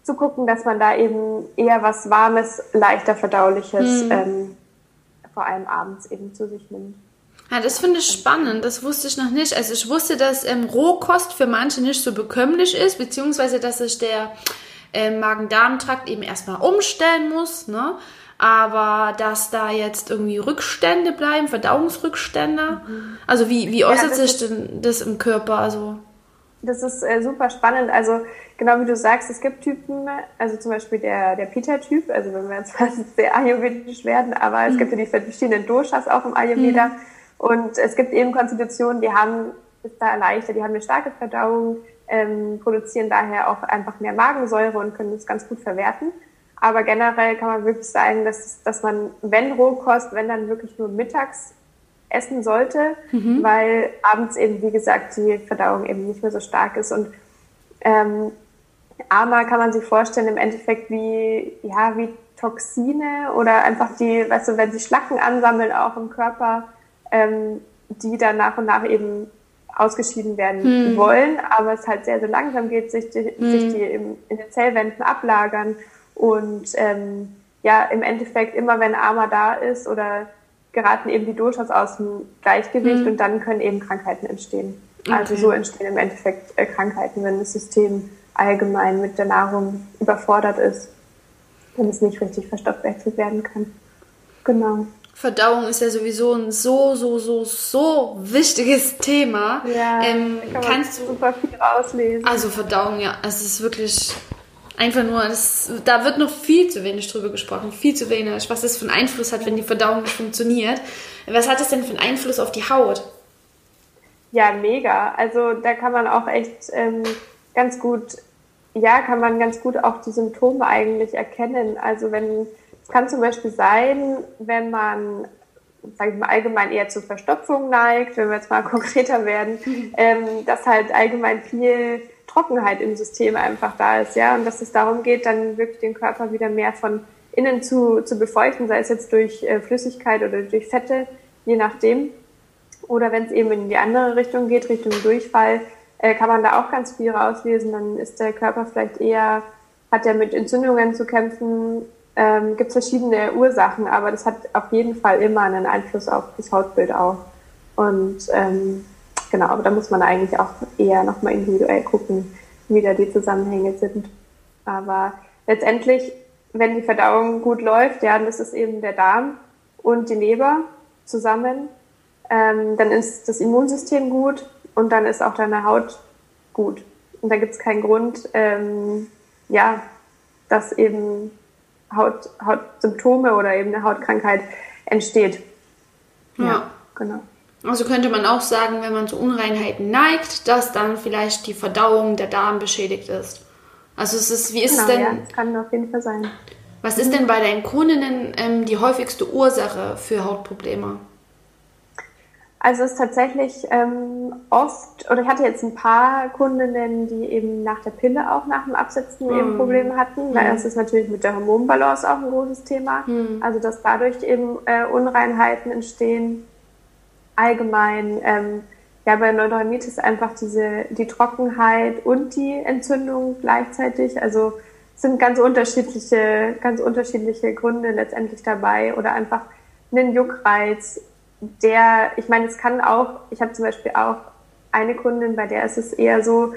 zu gucken, dass man da eben eher was Warmes, leichter Verdauliches, mhm. ähm, vor allem abends eben zu sich nimmt. Ja, das finde ich spannend. Das wusste ich noch nicht. Also ich wusste, dass ähm, Rohkost für manche nicht so bekömmlich ist, beziehungsweise dass sich der äh, Magen-Darm-Trakt eben erstmal umstellen muss. Ne? Aber dass da jetzt irgendwie Rückstände bleiben, Verdauungsrückstände. Mhm. Also wie, wie äußert ja, sich denn das im Körper? Also das ist äh, super spannend. Also genau wie du sagst, es gibt Typen, also zum Beispiel der, der Peter-Typ, also wenn wir jetzt sehr ayurvedisch werden, aber mhm. es gibt ja die verschiedenen Doshas auch im Ayurveda. Mhm. Und es gibt eben Konstitutionen, die haben, ist da leichter, die haben eine starke Verdauung, ähm, produzieren daher auch einfach mehr Magensäure und können das ganz gut verwerten. Aber generell kann man wirklich sagen, dass, dass man, wenn Rohkost, wenn dann wirklich nur mittags essen sollte, mhm. weil abends eben, wie gesagt, die Verdauung eben nicht mehr so stark ist. Und ähm, Ama kann man sich vorstellen im Endeffekt wie, ja, wie Toxine oder einfach die, weißt du, wenn sie Schlacken ansammeln auch im Körper, ähm, die dann nach und nach eben ausgeschieden werden hm. wollen, aber es halt sehr, sehr langsam geht, sich die, hm. sich die im, in den Zellwänden ablagern und ähm, ja, im Endeffekt immer wenn Armer da ist oder geraten eben die Doshas aus dem Gleichgewicht mhm. und dann können eben Krankheiten entstehen. Okay. Also so entstehen im Endeffekt äh, Krankheiten, wenn das System allgemein mit der Nahrung überfordert ist, wenn es nicht richtig verstoffwechselt werden kann. Genau. Verdauung ist ja sowieso ein so, so, so, so wichtiges Thema. Ja, ähm, kann kannst du super viel rauslesen. Also Verdauung, ja, es ist wirklich Einfach nur, das, da wird noch viel zu wenig drüber gesprochen, viel zu wenig, was das für einen Einfluss hat, wenn die Verdauung nicht funktioniert. Was hat das denn für einen Einfluss auf die Haut? Ja, mega. Also da kann man auch echt ähm, ganz gut, ja, kann man ganz gut auch die Symptome eigentlich erkennen. Also wenn, es kann zum Beispiel sein, wenn man sage ich mal, allgemein eher zur Verstopfung neigt, wenn wir jetzt mal konkreter werden, ähm, dass halt allgemein viel Trockenheit im System einfach da ist, ja, und dass es darum geht, dann wirklich den Körper wieder mehr von innen zu, zu befeuchten, sei es jetzt durch äh, Flüssigkeit oder durch Fette, je nachdem. Oder wenn es eben in die andere Richtung geht, Richtung Durchfall, äh, kann man da auch ganz viel rauslesen. Dann ist der Körper vielleicht eher, hat er mit Entzündungen zu kämpfen, ähm, gibt verschiedene Ursachen, aber das hat auf jeden Fall immer einen Einfluss auf das Hautbild auch. Und ähm, genau, aber da muss man eigentlich auch eher nochmal individuell gucken, wie da die Zusammenhänge sind. Aber letztendlich, wenn die Verdauung gut läuft, ja, das ist eben der Darm und die Leber zusammen, ähm, dann ist das Immunsystem gut und dann ist auch deine Haut gut. Und da gibt es keinen Grund, ähm, ja, dass eben Haut, Hautsymptome oder eben eine Hautkrankheit entsteht. Ja, ja genau. Also könnte man auch sagen, wenn man zu Unreinheiten neigt, dass dann vielleicht die Verdauung der Darm beschädigt ist. Also es ist, wie ist genau, denn? Ja, das kann auf jeden Fall sein. Was ist denn bei deinen Kundinnen ähm, die häufigste Ursache für Hautprobleme? Also es ist tatsächlich ähm, oft, oder ich hatte jetzt ein paar Kundinnen, die eben nach der Pille auch nach dem Absetzen mm. eben Probleme hatten. Mm. Das ist natürlich mit der Hormonbalance auch ein großes Thema. Mm. Also dass dadurch eben äh, Unreinheiten entstehen. Allgemein, ähm, ja, bei Neurodermitis einfach diese, die Trockenheit und die Entzündung gleichzeitig. Also sind ganz unterschiedliche, ganz unterschiedliche Gründe letztendlich dabei oder einfach einen Juckreiz, der, ich meine, es kann auch, ich habe zum Beispiel auch eine Kundin, bei der ist es eher so,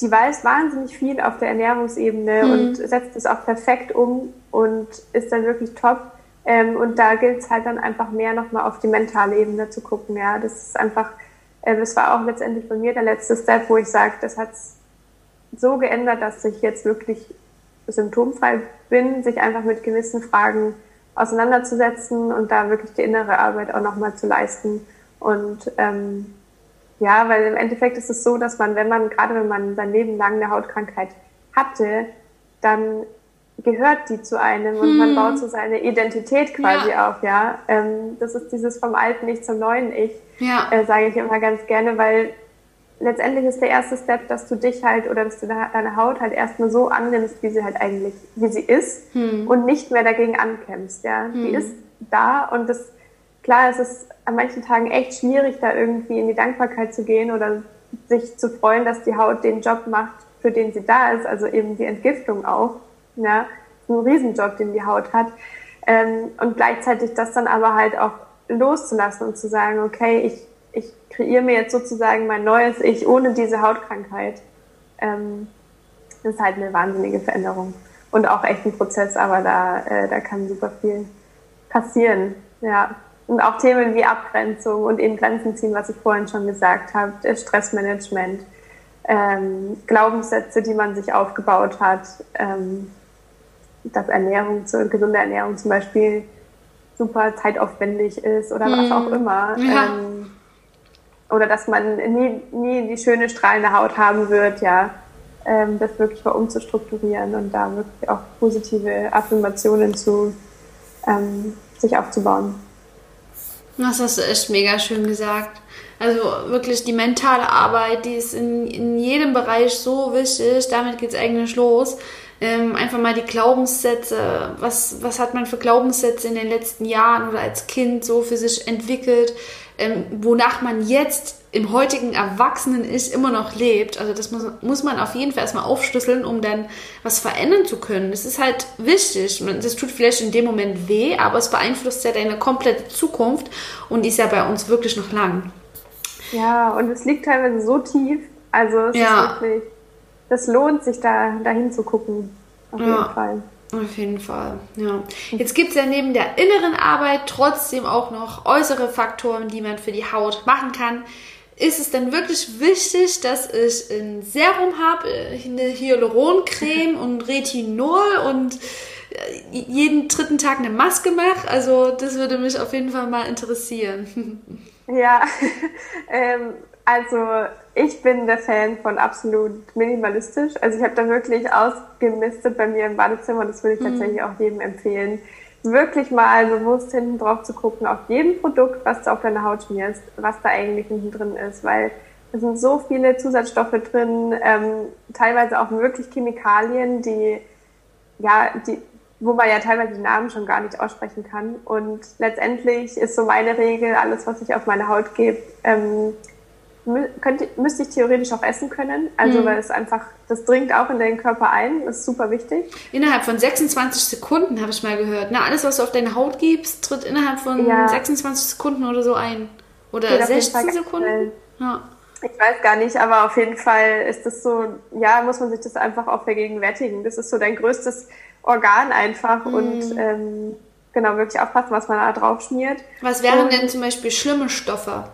die weiß wahnsinnig viel auf der Ernährungsebene mhm. und setzt es auch perfekt um und ist dann wirklich top. Ähm, und da gilt es halt dann einfach mehr nochmal auf die mentale Ebene zu gucken. Ja, das ist einfach, äh, das war auch letztendlich bei mir der letzte Step, wo ich sage, das hat so geändert, dass ich jetzt wirklich symptomfrei bin, sich einfach mit gewissen Fragen auseinanderzusetzen und da wirklich die innere Arbeit auch nochmal zu leisten. Und ähm, ja, weil im Endeffekt ist es so, dass man, wenn man, gerade wenn man sein Leben lang eine Hautkrankheit hatte, dann gehört die zu einem und hm. man baut so seine Identität quasi ja. auf, ja. Ähm, das ist dieses vom alten Ich zum neuen Ich, ja. äh, sage ich immer ganz gerne, weil letztendlich ist der erste Step, dass du dich halt oder dass du deine Haut halt erstmal so annimmst, wie sie halt eigentlich, wie sie ist hm. und nicht mehr dagegen ankämpfst, ja. Hm. Die ist da und das, klar, es ist an manchen Tagen echt schwierig, da irgendwie in die Dankbarkeit zu gehen oder sich zu freuen, dass die Haut den Job macht, für den sie da ist, also eben die Entgiftung auch, ja. Ein Riesenjob, den die Haut hat. Ähm, und gleichzeitig das dann aber halt auch loszulassen und zu sagen, okay, ich ich kreiere mir jetzt sozusagen mein neues Ich ohne diese Hautkrankheit. Ähm, ist halt eine wahnsinnige Veränderung und auch echt ein Prozess, aber da, äh, da kann super viel passieren. Ja. Und auch Themen wie Abgrenzung und eben Grenzen ziehen, was ich vorhin schon gesagt habe, Stressmanagement, ähm, Glaubenssätze, die man sich aufgebaut hat, ähm, dass Ernährung, gesunde Ernährung zum Beispiel super zeitaufwendig ist oder was auch mhm. immer. Ja. Ähm, oder dass man nie, nie die schöne strahlende Haut haben wird, ja, ähm, das wirklich mal umzustrukturieren und da wirklich auch positive Affirmationen zu ähm, sich aufzubauen. Das hast du echt mega schön gesagt. Also wirklich die mentale Arbeit, die ist in, in jedem Bereich so wichtig. Damit geht es eigentlich los. Ähm, einfach mal die Glaubenssätze. Was, was hat man für Glaubenssätze in den letzten Jahren oder als Kind so für sich entwickelt? ähm, wonach man jetzt im heutigen Erwachsenen ist, immer noch lebt. Also das muss, muss man auf jeden Fall erstmal aufschlüsseln, um dann was verändern zu können. Das ist halt wichtig. Das tut vielleicht in dem Moment weh, aber es beeinflusst ja deine komplette Zukunft und die ist ja bei uns wirklich noch lang. Ja, und es liegt teilweise so tief. Also es ja. ist wirklich, das lohnt sich da dahin zu gucken. Auf jeden ja. Fall. Auf jeden Fall, ja. Jetzt gibt es ja neben der inneren Arbeit trotzdem auch noch äußere Faktoren, die man für die Haut machen kann. Ist es denn wirklich wichtig, dass ich ein Serum habe, eine Hyaluroncreme und Retinol und äh, jeden dritten Tag eine Maske mache? Also das würde mich auf jeden Fall mal interessieren. Ja, ähm, also ich bin der Fan von absolut minimalistisch. Also ich habe da wirklich ausgemistet bei mir im Badezimmer. Das würde ich mhm. tatsächlich auch jedem empfehlen. Wirklich mal bewusst hinten drauf zu gucken, auf jedem Produkt, was du auf deine Haut schmierst, was da eigentlich hinten drin ist. Weil es sind so viele Zusatzstoffe drin, ähm, teilweise auch wirklich Chemikalien, die, ja, die, wo man ja teilweise die Namen schon gar nicht aussprechen kann. Und letztendlich ist so meine Regel, alles, was ich auf meine Haut gebe, ähm, könnte, müsste ich theoretisch auch essen können. Also, mhm. weil es einfach, das dringt auch in den Körper ein. Das ist super wichtig. Innerhalb von 26 Sekunden habe ich mal gehört. Na, alles, was du auf deine Haut gibst, tritt innerhalb von ja. 26 Sekunden oder so ein. Oder 16 Sekunden. Ja. Ich weiß gar nicht, aber auf jeden Fall ist das so, ja, muss man sich das einfach auch vergegenwärtigen. Das ist so dein größtes Organ einfach mhm. und ähm, genau, wirklich aufpassen, was man da drauf schmiert. Was wären und, denn zum Beispiel schlimme Stoffe?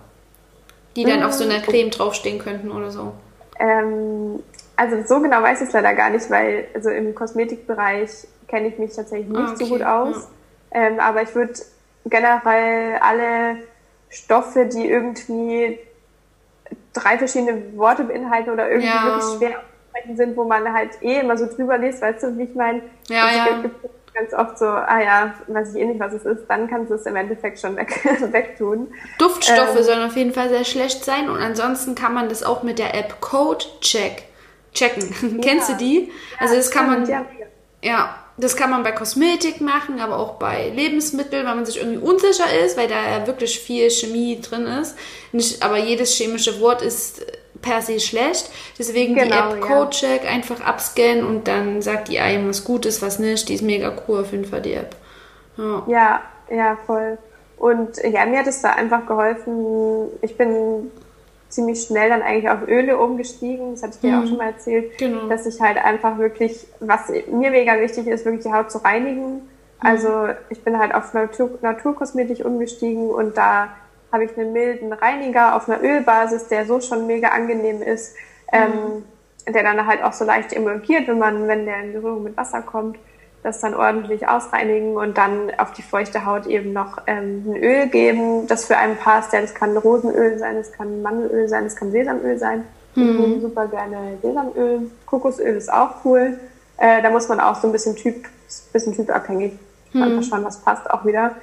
Die dann auf so einer Creme draufstehen könnten oder so? Ähm, also so genau weiß ich es leider gar nicht, weil also im Kosmetikbereich kenne ich mich tatsächlich nicht okay. so gut aus. Ja. Ähm, aber ich würde generell alle Stoffe, die irgendwie drei verschiedene Worte beinhalten oder irgendwie ja. wirklich schwer sind, wo man halt eh immer so drüber liest, weißt du, wie ich meine? Ja, ja. Ganz oft so, ah ja, weiß ich eh nicht, was es ist, dann kannst du es im Endeffekt schon weg, wegtun. Duftstoffe ähm, sollen auf jeden Fall sehr schlecht sein und ansonsten kann man das auch mit der App Code Check checken. Ja. Kennst du die? Also das kann man, ja, ja, das kann man bei Kosmetik machen, aber auch bei Lebensmitteln, weil man sich irgendwie unsicher ist, weil da ja wirklich viel Chemie drin ist. Nicht, aber jedes chemische Wort ist per se schlecht. Deswegen genau, die App CodeCheck ja. einfach abscannen und dann sagt die einem, was gut ist, was nicht. Die ist mega cool auf jeden Fall, die App. Ja, ja, ja voll. Und ja, mir hat es da einfach geholfen. Ich bin ziemlich schnell dann eigentlich auf Öle umgestiegen. Das hatte ich dir mhm. auch schon mal erzählt, genau. dass ich halt einfach wirklich, was mir mega wichtig ist, wirklich die Haut zu reinigen. Mhm. Also ich bin halt auf Natur, Naturkosmetik umgestiegen und da habe ich einen milden Reiniger auf einer Ölbasis, der so schon mega angenehm ist, mhm. ähm, der dann halt auch so leicht emulgiert, wenn man, wenn der in Berührung mit Wasser kommt, das dann ordentlich ausreinigen und dann auf die feuchte Haut eben noch ähm, ein Öl geben, das für einen passt. Ja, das kann Rosenöl sein, das kann Mandelöl sein, das kann Sesamöl sein. Mhm. Ich nehme super gerne Sesamöl. Kokosöl ist auch cool. Äh, da muss man auch so ein bisschen typ, bisschen typabhängig mhm. einfach schauen, was passt auch wieder.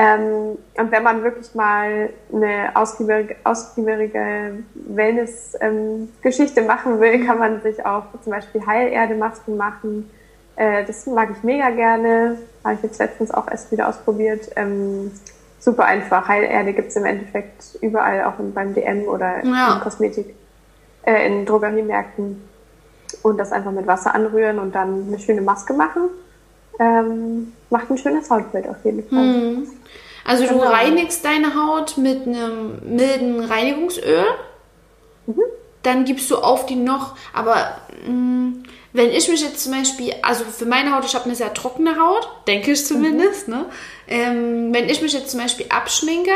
Ähm, und wenn man wirklich mal eine ausgiebige, ausgiebige Wellness-Geschichte ähm, machen will, kann man sich auch zum Beispiel Heilerde-Masken machen. Äh, das mag ich mega gerne. Habe ich jetzt letztens auch erst wieder ausprobiert. Ähm, super einfach. Heilerde gibt es im Endeffekt überall, auch beim DM oder ja. in Kosmetik, äh, in Drogeriemärkten. Und das einfach mit Wasser anrühren und dann eine schöne Maske machen. Ähm, macht ein schönes Hautbild auf jeden Fall. Hm. Also genau. du reinigst deine Haut mit einem milden Reinigungsöl. Mhm. Dann gibst du auf die noch, aber mh, mm, wenn ich mich jetzt zum Beispiel, also für meine Haut, ich habe eine sehr trockene Haut, denke ich zumindest, mhm. ne? Ähm, wenn ich mich jetzt zum Beispiel abschminke,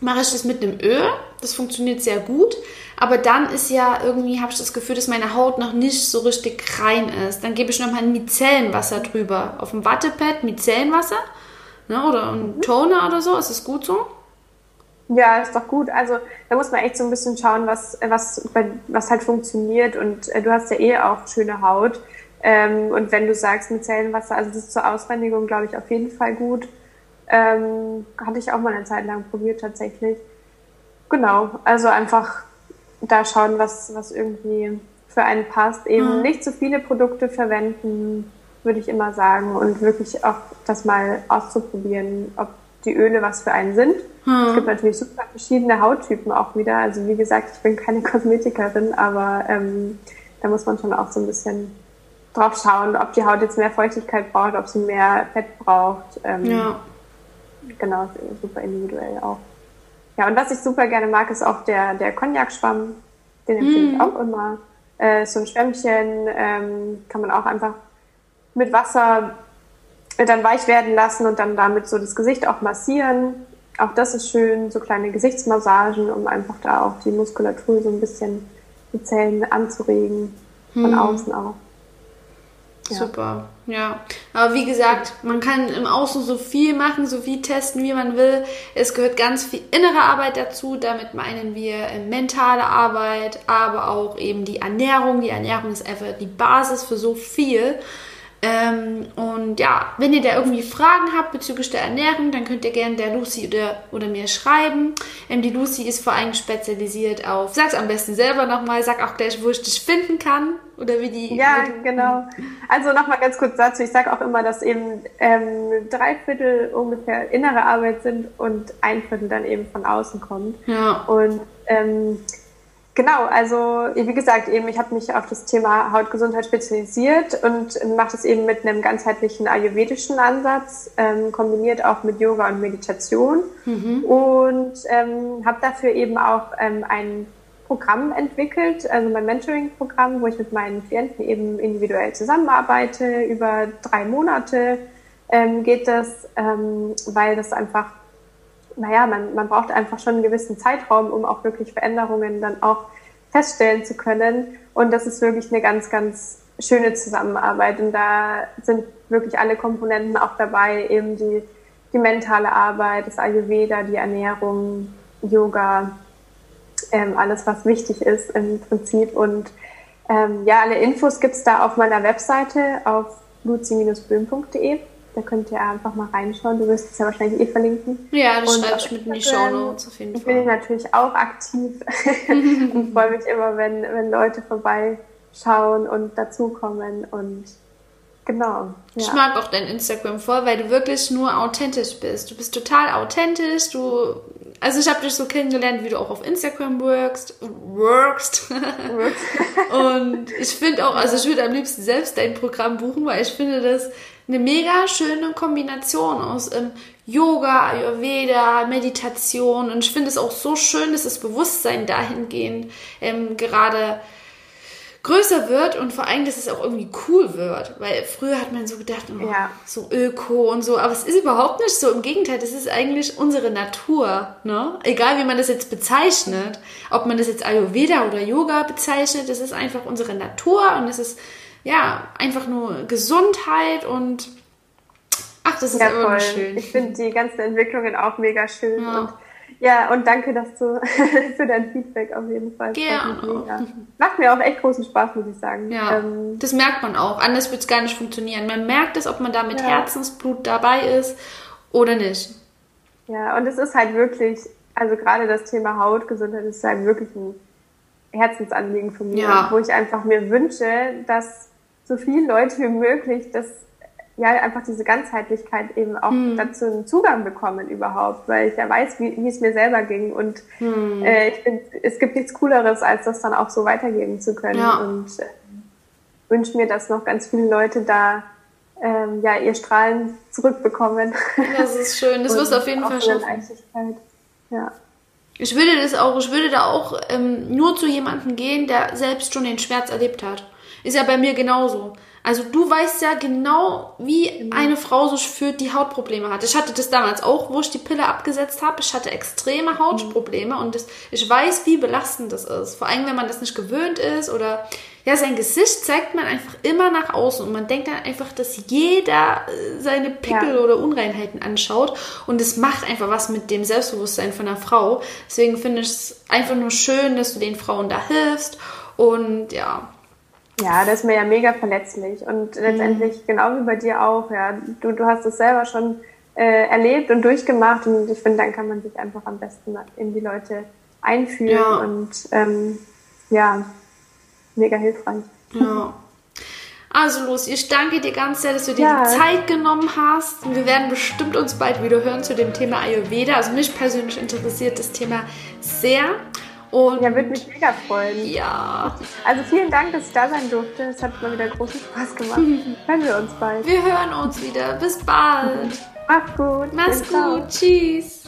mache ich das mit einem Öl. Das funktioniert sehr gut. Aber dann ist ja irgendwie, habe ich das Gefühl, dass meine Haut noch nicht so richtig rein ist. Dann gebe ich nochmal ein Micellenwasser drüber. Auf dem Wattepad Micellenwasser ne? oder ein Toner oder so. Ist das gut so? Ja, ist doch gut. Also da muss man echt so ein bisschen schauen, was, was, was halt funktioniert. Und äh, du hast ja eh auch schöne Haut. Ähm, und wenn du sagst mit Zellenwasser, also das ist zur Ausreinigung, glaube ich, auf jeden Fall gut. Ähm, hatte ich auch mal eine Zeit lang probiert tatsächlich. Genau, also einfach da schauen, was, was irgendwie für einen passt. Eben mhm. nicht zu viele Produkte verwenden, würde ich immer sagen. Und wirklich auch das mal auszuprobieren, ob die Öle was für einen sind. Hm. Es gibt natürlich super verschiedene Hauttypen auch wieder. Also wie gesagt, ich bin keine Kosmetikerin, aber ähm, da muss man schon auch so ein bisschen drauf schauen, ob die Haut jetzt mehr Feuchtigkeit braucht, ob sie mehr Fett braucht. Ähm, ja. Genau, super individuell auch. Ja, und was ich super gerne mag, ist auch der, der Cognac-Schwamm. Den empfehle hm. ich auch immer. Äh, so ein Schwämmchen ähm, kann man auch einfach mit Wasser dann weich werden lassen und dann damit so das Gesicht auch massieren. Auch das ist schön, so kleine Gesichtsmassagen, um einfach da auch die Muskulatur so ein bisschen die Zellen anzuregen, von hm. außen auch. Ja. Super, ja. Aber wie gesagt, man kann im Außen so viel machen, so viel testen, wie man will. Es gehört ganz viel innere Arbeit dazu. Damit meinen wir mentale Arbeit, aber auch eben die Ernährung. Die Ernährung ist einfach die Basis für so viel. Ähm, und ja, wenn ihr da irgendwie Fragen habt bezüglich der Ernährung, dann könnt ihr gerne der Lucy oder, oder mir schreiben. Ähm, die Lucy ist vor allem spezialisiert auf, sag's am besten selber nochmal, sag auch gleich, wo ich dich finden kann. Oder wie die. Ja, genau. Also nochmal ganz kurz dazu. Ich sage auch immer, dass eben ähm, drei Viertel ungefähr innere Arbeit sind und ein Viertel dann eben von außen kommt. Ja. Und ähm, Genau, also wie gesagt, eben ich habe mich auf das Thema Hautgesundheit spezialisiert und mache das eben mit einem ganzheitlichen ayurvedischen Ansatz, ähm, kombiniert auch mit Yoga und Meditation mhm. und ähm, habe dafür eben auch ähm, ein Programm entwickelt, also mein Mentoring-Programm, wo ich mit meinen Klienten eben individuell zusammenarbeite. Über drei Monate ähm, geht das, ähm, weil das einfach naja, man, man braucht einfach schon einen gewissen Zeitraum, um auch wirklich Veränderungen dann auch feststellen zu können. Und das ist wirklich eine ganz, ganz schöne Zusammenarbeit. Und da sind wirklich alle Komponenten auch dabei, eben die, die mentale Arbeit, das Ayurveda, die Ernährung, Yoga, ähm, alles, was wichtig ist im Prinzip. Und ähm, ja, alle Infos gibt's da auf meiner Webseite auf luzi-böhm.de. da könnt ihr einfach mal reinschauen. Du wirst es ja wahrscheinlich eh verlinken. Ja, das schreibe ich mit in die Show Notes auf jeden Fall. bin ich natürlich auch aktiv und freue mich immer, wenn, wenn Leute vorbeischauen und dazukommen und Genau. Ja. Ich mag auch dein Instagram voll, weil du wirklich nur authentisch bist. Du bist total authentisch. Du, also ich habe dich so kennengelernt, wie du auch auf Instagram workst, workst. und ich finde auch, also ich würde am liebsten selbst dein Programm buchen, weil ich finde das eine mega schöne Kombination aus ähm, Yoga, Ayurveda, Meditation und ich finde es auch so schön, dass das Bewusstsein dahingehend ähm, gerade größer wird und vor allem, dass es auch irgendwie cool wird. Weil früher hat man so gedacht, oh, ja. so Öko und so, aber es ist überhaupt nicht so. Im Gegenteil, das ist eigentlich unsere Natur. Ne? Egal wie man das jetzt bezeichnet, ob man das jetzt Ayurveda oder Yoga bezeichnet, das ist einfach unsere Natur und es ist ja einfach nur Gesundheit und ach, das ist ja, voll. schön. Ich finde die ganzen Entwicklungen auch mega schön ja. und ja, und danke dass du, für dein Feedback auf jeden Fall. Gerne. Macht mir auch echt großen Spaß, muss ich sagen. Ja, ähm, das merkt man auch. Anders wird es gar nicht funktionieren. Man merkt es, ob man da mit ja. Herzensblut dabei ist oder nicht. Ja, und es ist halt wirklich, also gerade das Thema Hautgesundheit ist halt wirklich ein Herzensanliegen von mir, ja. wo ich einfach mir wünsche, dass so viele Leute wie möglich das ja einfach diese Ganzheitlichkeit eben auch hm. dazu einen Zugang bekommen überhaupt, weil ich ja weiß, wie, wie es mir selber ging und hm. äh, ich finde, es gibt nichts Cooleres, als das dann auch so weitergeben zu können ja. und äh, wünsche mir, dass noch ganz viele Leute da ähm, ja ihr Strahlen zurückbekommen. Das ist schön, das wirst du auf jeden Fall schaffen. Ja. Ich würde das auch, ich würde da auch ähm, nur zu jemandem gehen, der selbst schon den Schmerz erlebt hat. Ist ja bei mir genauso. Also du weißt ja genau, wie mhm. eine Frau sich fühlt, die Hautprobleme hat. Ich hatte das damals auch, wo ich die Pille abgesetzt habe. Ich hatte extreme Hautprobleme mhm. und das, ich weiß, wie belastend das ist. Vor allem, wenn man das nicht gewöhnt ist oder ja, sein Gesicht zeigt man einfach immer nach außen und man denkt dann einfach, dass jeder äh, seine Pickel ja. oder Unreinheiten anschaut und es macht einfach was mit dem Selbstbewusstsein von einer Frau. Deswegen finde ich es einfach nur schön, dass du den Frauen da hilfst und ja, ja, das ist mir ja mega verletzlich und letztendlich mhm. genau wie bei dir auch. Ja, du, du hast es selber schon äh, erlebt und durchgemacht und ich finde, dann kann man sich einfach am besten in die Leute einfühlen ja. und ähm, ja, mega hilfreich. Ja. Also los, ich danke dir ganz sehr, dass du dir ja. die Zeit genommen hast. Wir werden bestimmt uns bald wieder hören zu dem Thema Ayurveda. Also mich persönlich interessiert das Thema sehr. Und ja, würde mich mega freuen. Ja. Also vielen Dank, dass ich da sein durfte. Es hat mal wieder großen Spaß gemacht. hören wir uns bald. Wir hören uns wieder. Bis bald. Mach's gut. Mach's gut. Tschüss.